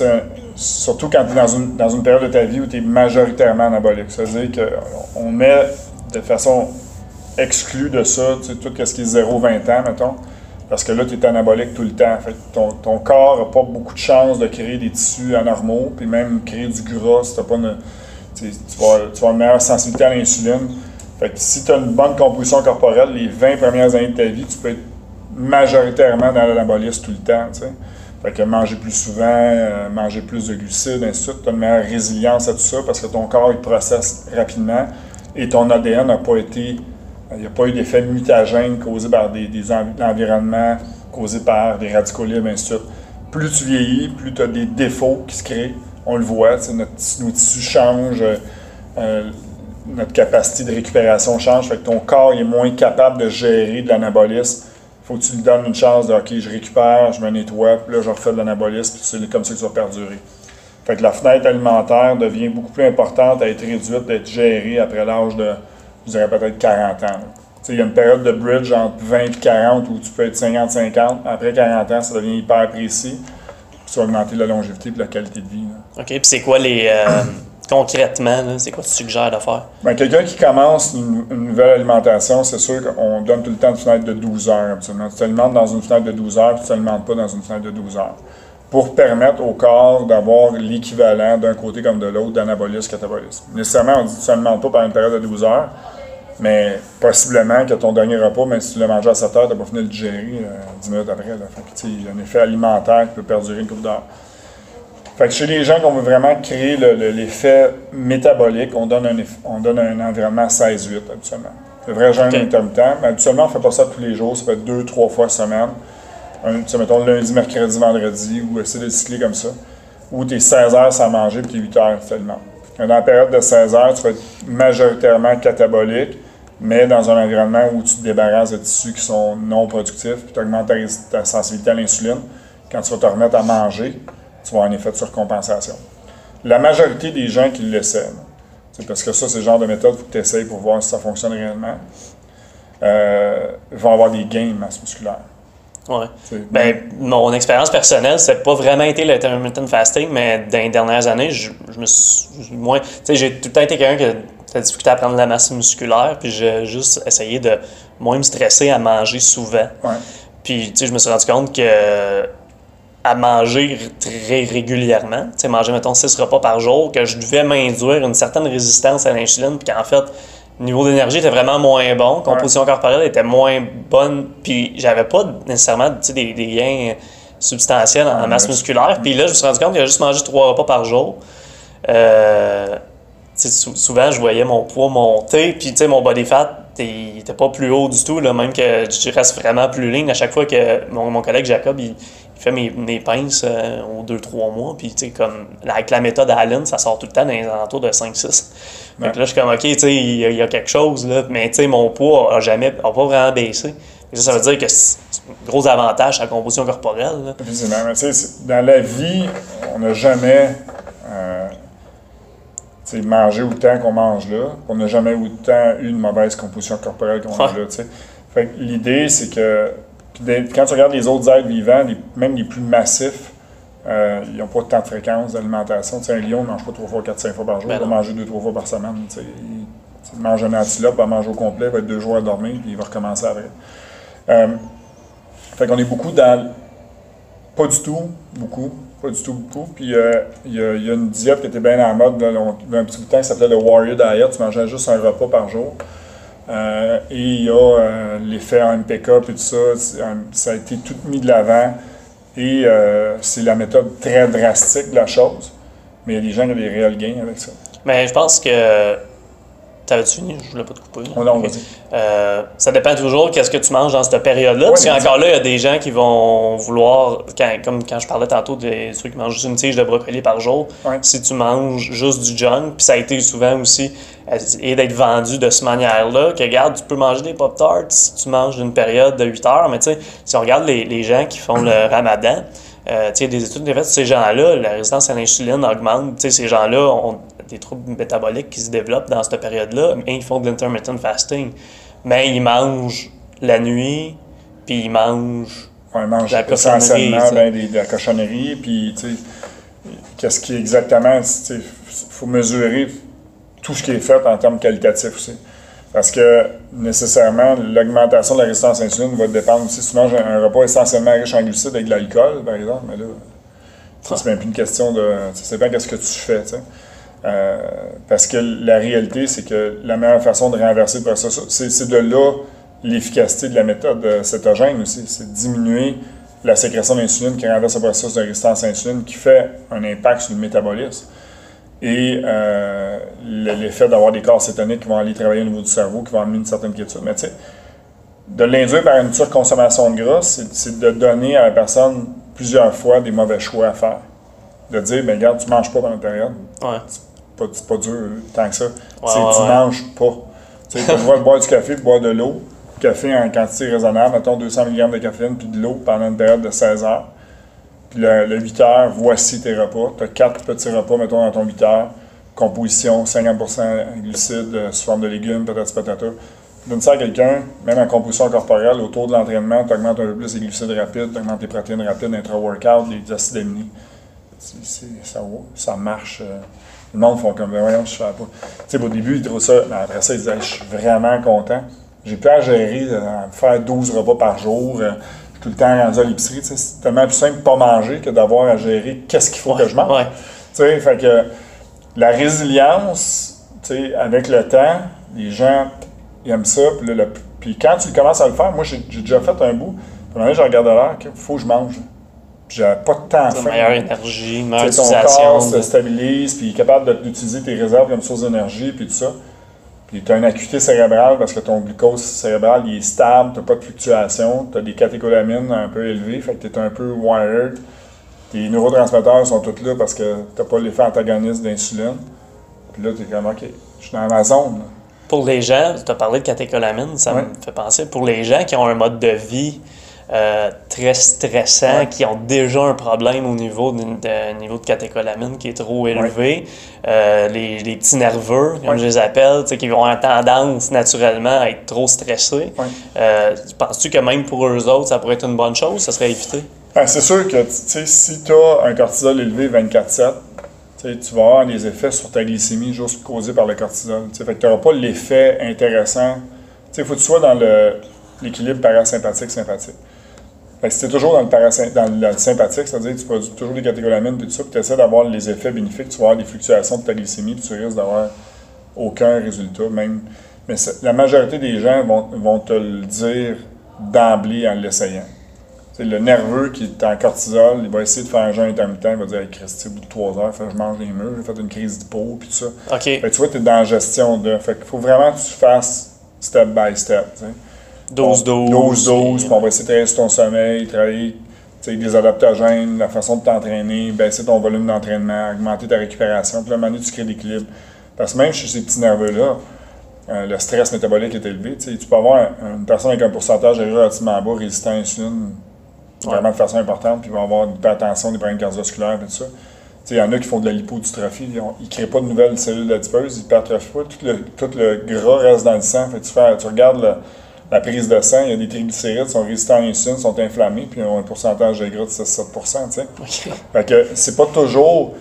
surtout quand tu es dans une, dans une période de ta vie où tu es majoritairement anabolique. C'est-à-dire qu'on met de façon exclue de ça tout ce qui est 0-20 ans, mettons, parce que là, tu es anabolique tout le temps. Fait ton, ton corps n'a pas beaucoup de chances de créer des tissus anormaux, puis même créer du gras si pas tu, vas, tu vas avoir une meilleure sensibilité à l'insuline. Fait que si tu as une bonne composition corporelle, les 20 premières années de ta vie, tu peux être majoritairement dans l'anabolisme tout le temps. Tu sais. Fait que manger plus souvent, euh, manger plus de glucides, ainsi de suite, tu as une meilleure résilience à tout ça parce que ton corps il processe rapidement et ton ADN n'a pas été. Il n'y a pas eu d'effet mutagène causé par des, des environnements, causés par des radicaux libres, ainsi de suite. Plus tu vieillis, plus tu as des défauts qui se créent. On le voit, notre, nos tissus changent, euh, notre capacité de récupération change, fait que ton corps est moins capable de gérer de l'anabolisme faut que tu lui donnes une chance de OK, je récupère, je me nettoie, puis là, je refais de l'anabolisme, puis c'est comme ça que ça va perdurer. Fait que la fenêtre alimentaire devient beaucoup plus importante à être réduite, d'être gérée après l'âge de, je dirais peut-être 40 ans. Il y a une période de bridge entre 20 et 40 où tu peux être 50-50. Après 40 ans, ça devient hyper précis. Ça va augmenter la longévité et la qualité de vie. OK, puis c'est quoi les. Euh, concrètement, c'est quoi tu suggères de faire? Ben, quelqu'un qui commence une, nouvelle alimentation, c'est sûr qu'on donne tout le temps une fenêtre de 12 heures, absolument. Tu t'alimentes dans une fenêtre de 12 heures, puis tu t'alimentes pas dans une fenêtre de 12 heures. Pour permettre au corps d'avoir l'équivalent d'un côté comme de l'autre d'anabolisme, catabolisme. Nécessairement, on dit que tu pas pendant une période de 12 heures, mais possiblement que ton dernier repas, même si tu l'as mangé à 7 heures, tu n'as pas fini de le digérer 10 euh, minutes après. il y a un effet alimentaire qui peut perdurer une couple d'heures. Fait que chez les gens qu'on veut vraiment créer l'effet métabolique, on donne un, on donne un environnement 16-8 habituellement. Le vrai jeûne intermittent, mais habituellement, on ne fait pas ça tous les jours, ça fait deux, trois fois semaine. Un, tu sais, mettons lundi, mercredi, vendredi, ou essayer de cycler comme ça. Ou tu es 16 heures sans manger, puis tu es 8 heures seulement. Dans la période de 16 heures, tu vas être majoritairement catabolique, mais dans un environnement où tu te débarrasses de tissus qui sont non productifs, puis tu augmentes ta, ta sensibilité à l'insuline. Quand tu vas te remettre à manger, tu vas avoir un effet de surcompensation. La majorité des gens qui l'essaient, parce que ça, c'est le genre de méthode faut que tu essayes pour voir si ça fonctionne réellement, euh, vont avoir des gains de masse musculaire. Ouais. Ben, mon expérience personnelle, c'est pas vraiment été l'intermittent fasting, mais dans les dernières années, je, me suis moins. Tu sais, j'ai tout le temps été quelqu'un qui a la difficulté à prendre de la masse musculaire, puis j'ai juste essayé de moins me stresser à manger souvent. Ouais. Puis, tu sais, je me suis rendu compte que à manger très régulièrement, tu sais, manger, mettons, 6 repas par jour, que je devais m'induire une certaine résistance à l'insuline, puis qu'en fait, le niveau d'énergie était vraiment moins bon, composition corporelle était moins bonne, puis j'avais pas nécessairement des, des gains substantiels en masse musculaire. Puis là, je me suis rendu compte que j'avais juste mangé 3 repas par jour. Euh, souvent, je voyais mon poids monter, puis mon body fat n'était pas plus haut du tout, là, même que je reste vraiment plus ligne à chaque fois que mon, mon collègue Jacob, il, il fait mes, mes pinces euh, aux 2-3 mois. Puis, tu sais, comme, avec la méthode Allen, ça sort tout le temps dans les alentours de 5-6. Donc là, je suis comme, OK, tu sais, il y, a quelque chose, là. Mais, tu sais, mon poids n'a jamais, a pas vraiment baissé. ça, ça veut dire que c'est un gros avantage à la composition corporelle. Tu sais, dans la vie, on n'a jamais. Euh, mangé autant qu'on mange là. On n'a jamais autant eu une mauvaise composition corporelle qu'on a là. Fait l'idée, c'est que quand tu regardes les autres êtres vivants, même les plus massifs, euh, ils n'ont pas tant de fréquence d'alimentation. un lion ne mange pas trois fois, quatre, cinq fois par jour. Ben il va manger deux, trois fois par semaine. Il, mange un antilope, il va manger au complet, il va être deux jours à dormir, puis il va recommencer après. Euh, fait qu'on est beaucoup dans. Pas du tout, beaucoup. Pas du tout, beaucoup. Puis euh, il y, a une diète qui était bien en mode, il y a un petit bout de temps qui s'appelait le Warrior Diet. Tu mangeais juste un repas par jour. Euh, et il y a euh, l'effet MPK et tout ça, ça a été tout mis de l'avant. Et euh, c'est la méthode très drastique de la chose. Mais il y a des gens qui ont des réels gains avec ça. Mais je pense que T'avais-tu fini? Je voulais pas te couper. Oh non, euh, ça dépend toujours qu'est-ce que tu manges dans cette période-là. parce qu'encore là, il y a des gens qui vont vouloir, comme quand je parlais tantôt des trucs qui mangent juste une tige de brocoli par jour, si tu manges juste du junk, puis ça a été souvent aussi et d'être vendu de cette manière-là, que regarde, tu peux manger des Pop-Tarts si tu manges d'une période de 8 heures, mais tu sais, si on regarde les, les gens qui font le ramadan, euh, des études faites ces gens-là, la résistance à l'insuline augmente. Ces gens-là ont des troubles métaboliques qui se développent dans cette période-là, mais ils font de l'intermittent fasting. Mais ils mangent la nuit, puis ils mangent. ils mangent essentiellement ben, de la cochonnerie, puis qu'est-ce qui est exactement. Il faut mesurer tout ce qui est fait en termes qualitatifs aussi. Parce que nécessairement, l'augmentation de la résistance à l'insuline va dépendre aussi. Si tu manges un, repas essentiellement riche en glucides avec de l'alcool, par exemple, mais là, c'est même plus une question de. Ça dépend qu'est-ce que tu fais. Euh, parce que la réalité, c'est que la meilleure façon de renverser le processus, c'est de là l'efficacité de la méthode cétogène aussi, c'est diminuer la sécrétion d'insuline qui renverse le processus de résistance à l'insuline qui fait un impact sur le métabolisme. Et euh, l'effet d'avoir des corps cétoniques qui vont aller travailler au niveau du cerveau, qui vont amener une certaine quiétude. Mais tu sais, de l'induire par une surconsommation de gras, c'est de donner à la personne plusieurs fois des mauvais choix à faire. De dire, ben regarde, tu manges pas pendant une période. Ouais. Pas, dur tant que ça. c'est tu manges pas. Tu sais, boire du café, boire de l'eau. Café en quantité raisonnable, mettons 200 mg de caféine puis de l'eau pendant une période de 16 heures. Puis le, 8 heures, voici tes repas. Tu as quatre petits repas, mettons, dans ton 8 heures. Composition, 50% glucides euh, sous forme de légumes, peut-être patata. Donne ça à quelqu'un, même en composition corporelle, autour de l'entraînement, tu augmentes un peu plus les glucides rapides, tu augmentes tes protéines rapides, intra-workout, les acides aminés. ça, ça marche. Euh, le monde font comme, ben voyons, je sais pas. Tu sais, au début, ils trouvent ça, mais après ça, ils disaient, je suis vraiment content. J'ai plus à gérer, euh, à faire 12 repas par jour tout le temps rendu à l'épicerie. C'est tellement plus simple de pas manger que d'avoir à gérer qu'est-ce qu'il faut que je mange. Fait que la résilience, avec le temps, les gens aiment ça. Puis, quand tu commences à le faire, moi j'ai déjà fait un bout. Puis je regarde l'heure, il faut que je mange. J'ai pas de temps à faire. meilleure énergie, meilleure Ton corps se stabilise, puis il est capable d'utiliser tes réserves comme source d'énergie, puis tout ça. Puis tu as une acuité cérébrale parce que ton glucose cérébral il est stable, tu n'as pas de fluctuation, tu as des catécholamines un peu élevées, fait que tu es un peu wired. Tes neurotransmetteurs sont tous là parce que tu n'as pas l'effet antagoniste d'insuline. Puis là, tu es comme, OK, je suis dans ma zone. Pour les gens, tu as parlé de catécholamines, ça me fait penser, pour les gens qui ont un mode de vie euh, très stressants, qui ont déjà un problème au niveau de, niveau de catécholamine qui est trop élevé. Euh, les, les, petits nerveux, comme je les appelle, qui vont avoir tendance naturellement à être trop stressés. Euh, penses-tu que même pour eux autres, ça pourrait être une bonne chose? Ça serait évité? Ben, c'est sûr que si tu as un cortisol élevé 24-7, tu vas avoir des effets sur ta glycémie juste causés par le cortisol. Fait que tu n'auras pas l'effet intéressant. Il faut que tu sois dans l'équilibre parasympathique-sympathique. Fait si toujours dans le, dans le sympathique, c'est-à-dire que tu produis toujours des catécholamines, et tout ça, puis tu essaies d'avoir les effets bénéfiques, tu vas avoir des fluctuations de ta glycémie, puis tu risques d'avoir aucun résultat, même. Mais la majorité des gens vont, vont te le dire d'emblée en l'essayant. le nerveux qui est en cortisol, il va essayer de faire un jeûne intermittent, il va dire hey, Christy, au bout de trois heures, je mange les murs, j'ai fait une crise d'hypo, puis tout ça. OK. Fait tu vois, tu es dans la gestion de. Fait qu'il faut vraiment que tu fasses step by step. 12-12. 12-12, puis on va essayer de travailler sur ton sommeil, travailler des adaptogènes, la façon de t'entraîner, baisser ton volume d'entraînement, augmenter ta récupération. Puis là, un tu crées l'équilibre. Parce que même chez ces petits nerveux-là, euh, le stress métabolique est élevé. Tu peux avoir une personne avec un pourcentage relativement bas, résistant à l'insuline, vraiment de façon importante, puis il va avoir une hypertension, des problèmes cardiovasculaires, et tout ça. Il y en a qui font de la lipodytrophie, ils ne créent pas de nouvelles cellules adipeuses, ils hypertrophient pas, tout le, tout le gras reste dans le sang. Fait, tu, fais, tu regardes le, la prise de sang, il y a des triglycérides qui sont résistants à l'insuline, sont inflammés, puis ils ont un pourcentage de gras de 7 tu Fait que c'est pas toujours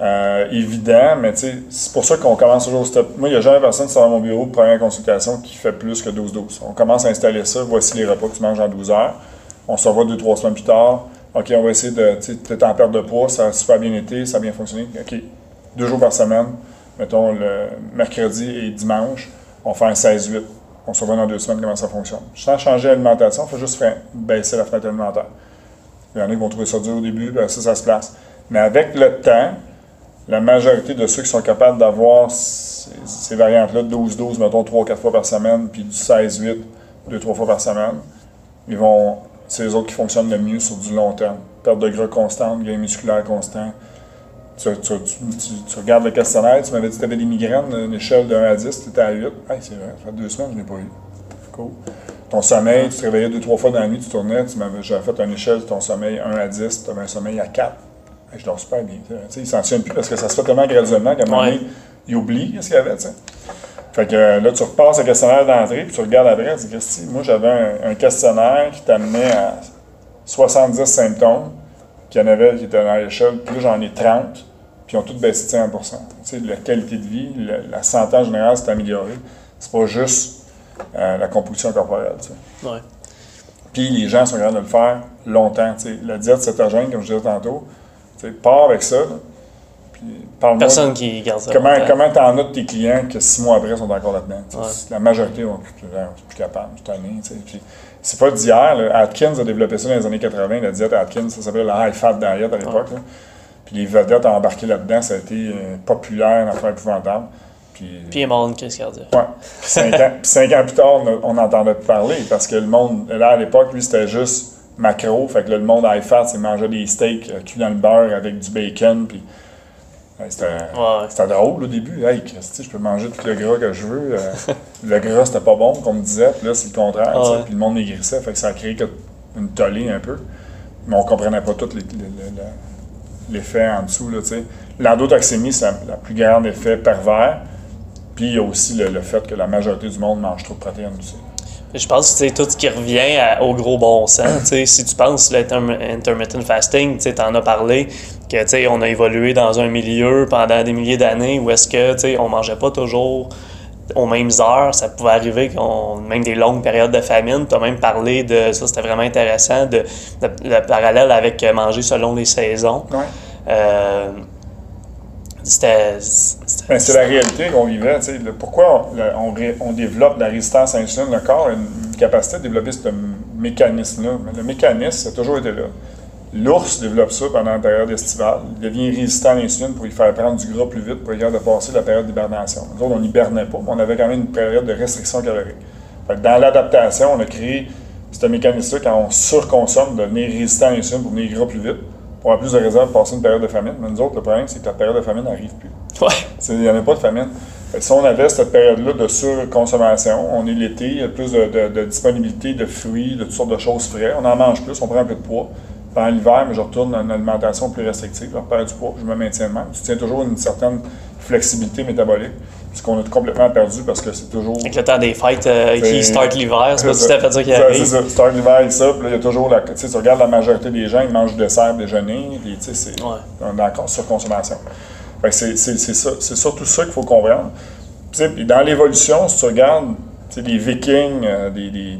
euh, évident, mais c'est pour ça qu'on commence toujours au step. Moi, il n'y a jamais personne sur mon bureau de première consultation qui fait plus que 12-12. On commence à installer ça, voici les repas que tu manges en 12 heures. On se revoit 2-3 semaines plus tard. OK, on va essayer de. Tu es en perte de poids, ça a super bien été, ça a bien fonctionné. OK, deux jours par semaine, mettons le mercredi et dimanche, on fait un 16-8 on se revoit dans deux semaines comment ça fonctionne. Sans changer l'alimentation, il faut juste faire baisser la fenêtre alimentaire. Il y en a qui vont trouver ça dur au début, ben ça, ça se place. Mais avec le temps, la majorité de ceux qui sont capables d'avoir ces, variantes-là, 12-12, mettons 3-4 fois par semaine, puis du 16-8, 2-3 fois par semaine, ils vont, c'est les autres qui fonctionnent le mieux sur du long terme. Perte de gras constante, gain musculaire constant, tu, regardes le questionnaire, tu m'avais dit que tu avais des migraines, une échelle de 1 à 10, tu étais à 8. Hey, c'est vrai, ça fait deux semaines, je n'ai pas eu. Cool. Ton sommeil, tu te réveillais deux, trois fois dans la nuit, tu tournais, tu m'avais, j'avais fait une échelle de ton sommeil 1 à 10, tu avais un sommeil à 4. je dors super bien. Tu sais, il s'en souvient plus parce que ça se fait tellement graduellement qu'à un moment donné, il oublie ce qu'il y avait. Tu Fait que là, tu repasses le questionnaire d'entrée, puis tu regardes après, tu dis, moi j'avais un, un questionnaire qui t'amenait à 70 symptômes avait qui étaient dans l'échelle, puis là, j'en ai 30, puis ils ont toutes baissé de 50 tu sais, La qualité de vie, la, santé en général s'est améliorée. C'est pas juste euh, la composition corporelle. Tu sais. ouais. Puis les gens sont capables de le faire longtemps. Tu sais. La diète cétogène, comme je disais tantôt, tu sais, pars avec ça, Personne qui garde ça. Comment comment t'en as de tes clients que six mois après sont encore là-dedans? La majorité sont plus, plus capables, cette année. Puis c'est pas d'hier. Atkins a développé ça dans les années 80, la diète Atkins, ça s'appelait la high fat diet à l'époque. Puis les vedettes ont embarqué là-dedans, ça a été euh, populaire, un affaire épouvantable. Puis, puis il est mort d'une crise cardiaque. Ouais. Puis cinq, ans, cinq ans plus tard, on n'entendait plus parler parce que le monde, là à l'époque, lui, c'était juste macro. Fait que là, le monde high fat, c'est manger des steaks euh, cuits dans le beurre avec du bacon. Puis c'était drôle au début. Hey, Christy, je peux manger tout le gras que je veux. Euh, le gras, c'était pas bon, comme on me disait. Puis là, c'est le contraire. Ah puis le monde maigrissait. Fait que ça a créé une tollée un peu. Mais on comprenait pas tout l'effet en dessous. L'endotoxémie, c'est le plus grand effet pervers. Puis il y a aussi le, fait que la majorité du monde mange trop de protéines aussi. Je pense que c'est tout ce qui revient au gros bon sens. si tu penses l'intermittent fasting, tu en as parlé, que on a évolué dans un milieu pendant des milliers d'années où est-ce que on mangeait pas toujours aux mêmes heures. Ça pouvait arriver qu'on même des longues périodes de famine. Tu as même parlé de ça, c'était vraiment intéressant, de, le parallèle avec manger selon les saisons. Euh, c'était. Ben, c'est la réalité qu'on vivait. pourquoi on, on, développe la résistance à l'insuline? Le corps a une capacité de développer ce mécanisme-là. Le mécanisme, ça a toujours été là. L'ours développe ça pendant la période estivale. Il devient résistant à l'insuline pour y faire prendre du gras plus vite pour être de passer la période d'hibernation. Nous autres, on n'hibernait pas, mais on avait quand même une période de restriction calorique. dans l'adaptation, on a créé ce mécanisme-là quand on surconsomme, de devenir résistant à l'insuline pour devenir gras plus vite, pour avoir plus de réserves pour passer une période de famine. Mais nous autres, le problème, c'est que la période de famine n'arrive plus. Ouais. Il n'y en a pas de famine. si on avait cette période-là de surconsommation, on est l'été, il y a plus de, de, disponibilité de fruits, de toutes sortes de choses frais, on en mange plus, on prend un peu de poids pendant l'hiver, mais je retourne à une alimentation plus restrictive, je perds du poids, je me maintiens même. Tu tiens toujours une certaine flexibilité métabolique, ce qu'on a complètement perdu parce que c'est toujours. Avec le temps des fêtes euh, qui start l'hiver, c'est pas tout à fait ça qui arrive. C'est ça, start l'hiver et ça, puis là, il y a toujours la. Tu sais, tu regardes la majorité des gens, ils mangent du dessert, déjeuner, puis tu sais, c'est. Ouais. On est encore surconsommation. Fait c'est, c'est, ça, c'est surtout ça qu'il faut comprendre. Puis, dans l'évolution, si tu regardes les Vikings, euh, des, des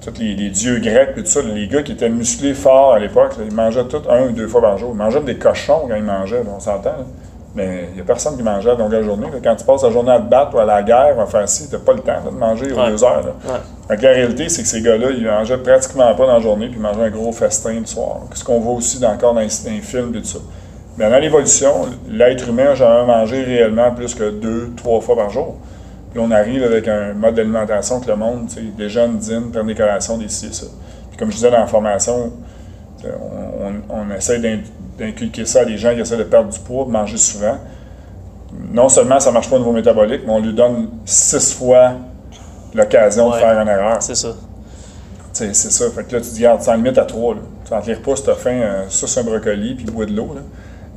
tous les, dieux grecs tout ça, les gars qui étaient musclés forts à l'époque, ils mangeaient tout un ou deux fois par jour. Ils mangeaient des cochons quand ils mangeaient, on s'entend. Mais il n'y a personne qui mangeait à longueur de journée. Quand tu passes la journée à te battre ou à la guerre, à faire ci, tu n'as pas le temps de manger aux deux heures. la réalité, c'est que ces gars-là, ils mangeaient pratiquement pas dans la journée, puis ils mangeaient un gros festin le soir. Ce qu'on voit aussi dans, encore dans les, films et tout ça. Mais dans l'évolution, l'être humain n'a jamais mangé réellement plus que deux, trois fois par jour. Puis on arrive avec un mode d'alimentation que le monde, des jeunes dînent, prennent des collations, des ci, ça. Puis comme je disais dans la formation, on, on, essaie d'inculquer ça à des gens qui essaient de perdre du poids, de manger souvent. Non seulement ça ne marche pas au niveau métabolique, mais on lui donne six fois l'occasion de faire une erreur. C'est ça. C'est ça. Fait que là, tu te dis, regarde, tu en limite à trois. Là. Tu n'en tires pas si tu as faim, euh, ça un brocoli, puis bois de l'eau.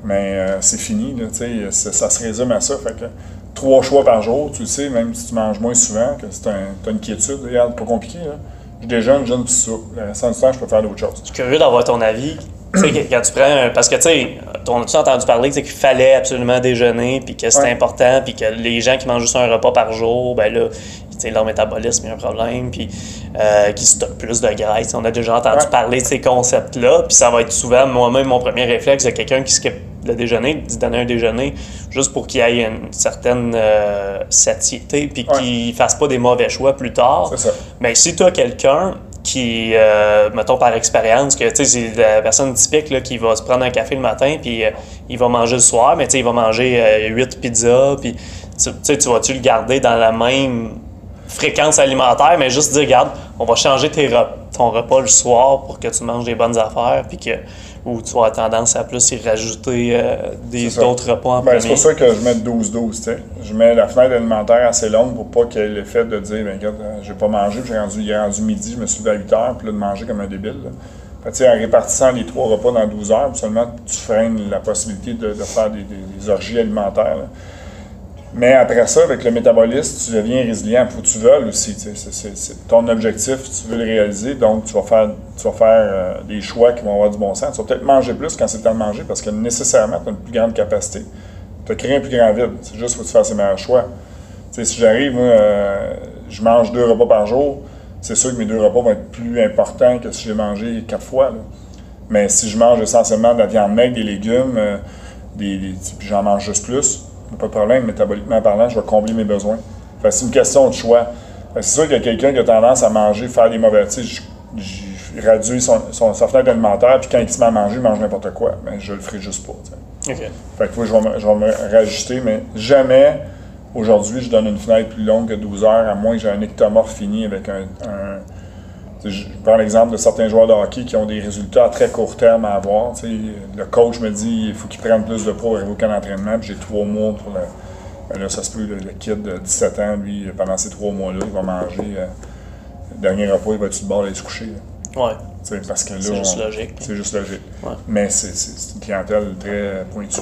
Mais euh, c'est fini. Là, ça se résume à ça. Fait que trois choix par jour, tu le sais, même si tu manges moins souvent, que tu as, une quiétude, regarde, pas compliqué. Là. Je déjeune, je jeune, puis ça. Du temps, je peux faire d'autres choses. Je suis curieux d'avoir ton avis. quand tu prends. Parce que, tu sais, on a entendu parler qu'il fallait absolument déjeuner, puis que c'était important, puis que les gens qui mangent juste un repas par jour, ben là, leur métabolisme, a un problème, puis euh, qui stockent plus de graisse. On a déjà entendu parler de ces concepts-là, puis ça va être souvent, moi-même, mon premier réflexe de quelqu'un qui skip le déjeuner, de donner un déjeuner juste pour qu'il y ait une certaine euh, satiété puis qu'il ne fasse pas des mauvais choix plus tard. Mais si tu as quelqu'un qui, euh, mettons par expérience, que c'est la personne typique là, qui va se prendre un café le matin puis euh, il va manger le soir, mais il va manger 8 pizzas, puis tu vas-tu le garder dans la même fréquence alimentaire, mais juste dire, regarde, on va changer tes ton repas le soir pour que tu manges des bonnes affaires, puis que ou tu vas avoir tendance à plus y rajouter euh, des d'autres repas en ben, C'est pour ça que je mets 12-12. Je mets la fenêtre alimentaire assez longue pour pas qu'il y ait l'effet de dire ben, regarde, euh, j'ai pas mangé, puis rendu, il est rendu midi, je me suis levé à 8 heures, puis là, de manger comme un débile. Fait, en répartissant les trois repas dans 12 heures, seulement tu freines la possibilité de, faire des, des, orgies alimentaires. Mais après ça, avec le métabolisme, tu deviens résilient. Il faut que tu veuilles aussi. Ton objectif, tu veux le réaliser, donc tu vas faire, tu vas faire euh, des choix qui vont avoir du bon sens. Tu vas peut-être manger plus quand c'est le temps de manger parce que nécessairement, tu as une plus grande capacité. Tu as créé un plus grand vide. C'est juste faut que tu fasses les meilleurs choix. si j'arrive, euh, je mange deux repas par jour, c'est sûr que mes deux repas vont être plus importants que si j'ai mangé quatre fois. Mais si je mange essentiellement de la viande maigre, des légumes, euh, des, des- puis j'en mange juste plus, pas de problème, métaboliquement parlant, je vais combler mes besoins. Fait c'est une question de choix. C'est sûr qu'il y a quelqu'un qui a tendance à manger, faire des mauvais. Tu sais, je- réduis son, son- sa fenêtre alimentaire, puis quand il se met à manger, il mange n'importe quoi. Mais je le ferai juste pas. tu sais. OK. Fait que oui, je vais, me, je vais me réajuster, mais jamais aujourd'hui je donne une fenêtre plus longue que 12 heures, à moins que j'ai un ectomorphe fini avec un. Je prends l'exemple de certains joueurs de hockey qui ont des résultats à très court terme à avoir. Le coach me dit il faut qu'ils prennent plus de arriver au camp d'entraînement, j'ai trois mois pour le. ben là, ça se peut, le, le kid de 17 ans, lui, pendant ces trois mois-là, il va manger. euh, le dernier repas, il va être le bord d'aller se coucher. là. Ouais. Tu sais, parce que là, C'est juste logique. C'est juste logique. Ouais. Mais c'est- une clientèle très pointue.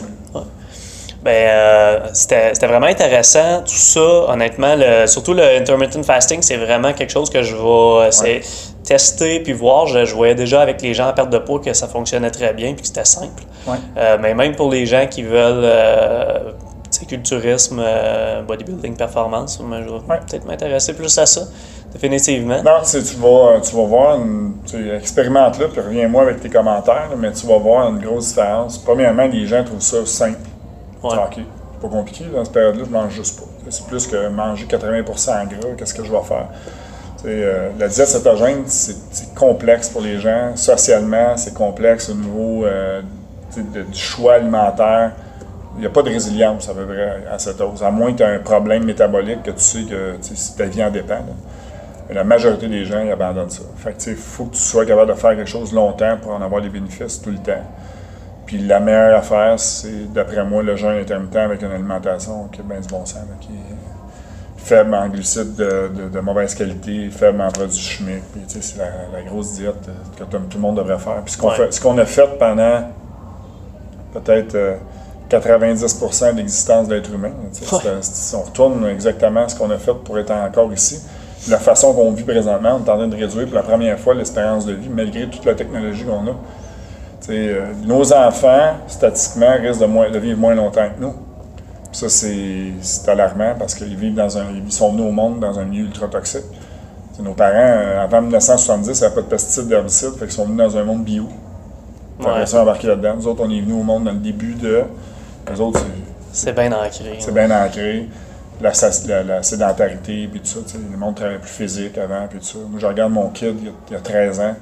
Ben, euh, c'était vraiment intéressant, tout ça. Honnêtement, le- surtout le intermittent fasting, c'est vraiment quelque chose que je vais de tester puis voir. Je, je voyais déjà avec les gens en perte de poids que ça fonctionnait très bien puis que c'était simple. Ouais. Euh, mais même pour les gens qui veulent euh, culturisme, euh, bodybuilding, performance, moi, je vais Ouais. peut-être m'intéresser plus à ça, définitivement. Non, tu vas, tu vas voir, une, tu sais, expérimente-le, puis reviens-moi avec tes commentaires, là, mais tu vas voir une grosse différence. Premièrement, les gens trouvent ça simple. Ouais. OK, c'est pas compliqué, dans cette période-là, je mange juste pas. C'est plus que manger 80% en gras, qu'est-ce que je vais faire? La diète cétogène, c'est complexe pour les gens. Socialement, c'est complexe au niveau euh, du choix alimentaire. Il n'y a pas de résilience à peu près à cette hausse, à moins que tu aies un problème métabolique que tu sais que ta vie en dépend. Mais la majorité des gens, ils abandonnent ça. Fait que, faut que tu sois capable de faire quelque chose longtemps pour en avoir les bénéfices tout le temps. Puis la meilleure affaire, c'est, d'après moi, le jeûne intermittent avec une alimentation qui a bien du bon sens, faible en glucides de, de- de mauvaise qualité, faible en produits chimiques. Puis, tu sais, c'est la, la grosse diète euh, que tout le monde devrait faire. Puis ce qu'on, Ouais. fait- ce qu'on a fait pendant peut-être euh, 90% de l'existence d'être humain. tu sais, Ouais. c'est- c'est- on retourne exactement à ce qu'on a fait pour être encore ici. La façon qu'on vit présentement, on est en train de réduire pour la première fois l'espérance de vie, malgré toute la technologie qu'on a. Tu sais, euh, nos enfants, statistiquement, risquent de, moins, de vivre moins longtemps que nous. Ça, c'est alarmant parce qu'ils vivent dans un, ils sont venus au monde dans un milieu ultra toxique. Nos parents, euh, avant 1970, il n'y avait pas de pesticides, d'herbicides, fait qu'ils sont venus dans un monde bio. Ouais. Ça, embarqué là-dedans. Nous autres, on est venus au monde dans le début de. Les autres, c'est- C'est bien ancré. c'est hein. bien ancré. La, sa- la- la sédentarité, puis tout ça. Le monde travaillait plus physique avant, puis tout ça. Moi, je regarde mon kid, il y a, il y a 13 ans.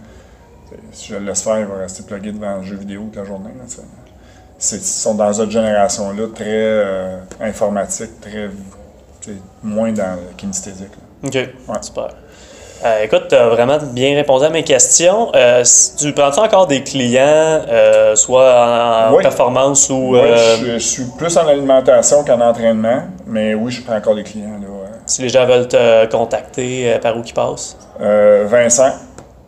Si je le laisse faire, il va rester plugué devant un jeu vidéo toute la journée. là, sont dans cette génération-là très euh, informatique, très. moins dans le kinesthésique. là. OK, super. Euh, écoute, tu as vraiment bien répondu à mes questions. Euh, tu prends-tu encore des clients, soit en Oui. performance ou... Euh, je, je suis plus en alimentation qu'en entraînement, mais oui, je prends encore des clients. Là, ouais. Si les gens veulent te contacter, par où qu'ils passent? Vincent,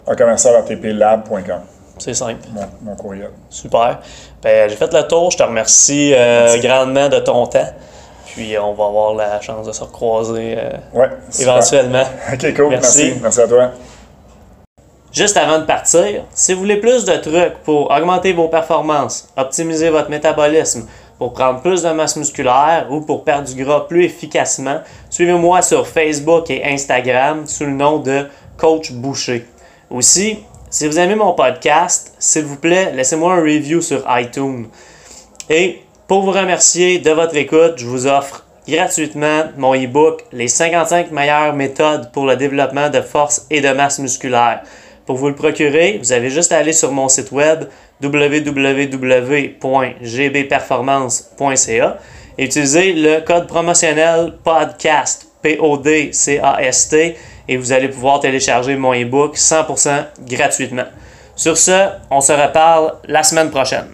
à commercial.atplab.com, C'est simple. mon, mon courriel. Super. Ben, j'ai fait le tour. Je te remercie euh, grandement de ton temps. Puis on va avoir la chance de se recroiser euh, Ouais, éventuellement. Ok, cool. Merci. Merci. Merci à toi. Juste avant de partir, si vous voulez plus de trucs pour augmenter vos performances, optimiser votre métabolisme, pour prendre plus de masse musculaire ou pour perdre du gras plus efficacement, suivez-moi sur Facebook et Instagram sous le nom de Coach Boucher. Aussi, si vous aimez mon podcast, s'il vous plaît, laissez-moi un review sur iTunes. Et pour vous remercier de votre écoute, je vous offre gratuitement mon e-book Les 55 meilleures méthodes pour le développement de force et de masse musculaire. Pour vous le procurer, vous avez juste à aller sur mon site web www.gbperformance.ca et utiliser le code promotionnel podcast P-O-D-C-A-S-T et vous allez pouvoir télécharger mon e-book 100% gratuitement. Sur ce, on se reparle la semaine prochaine.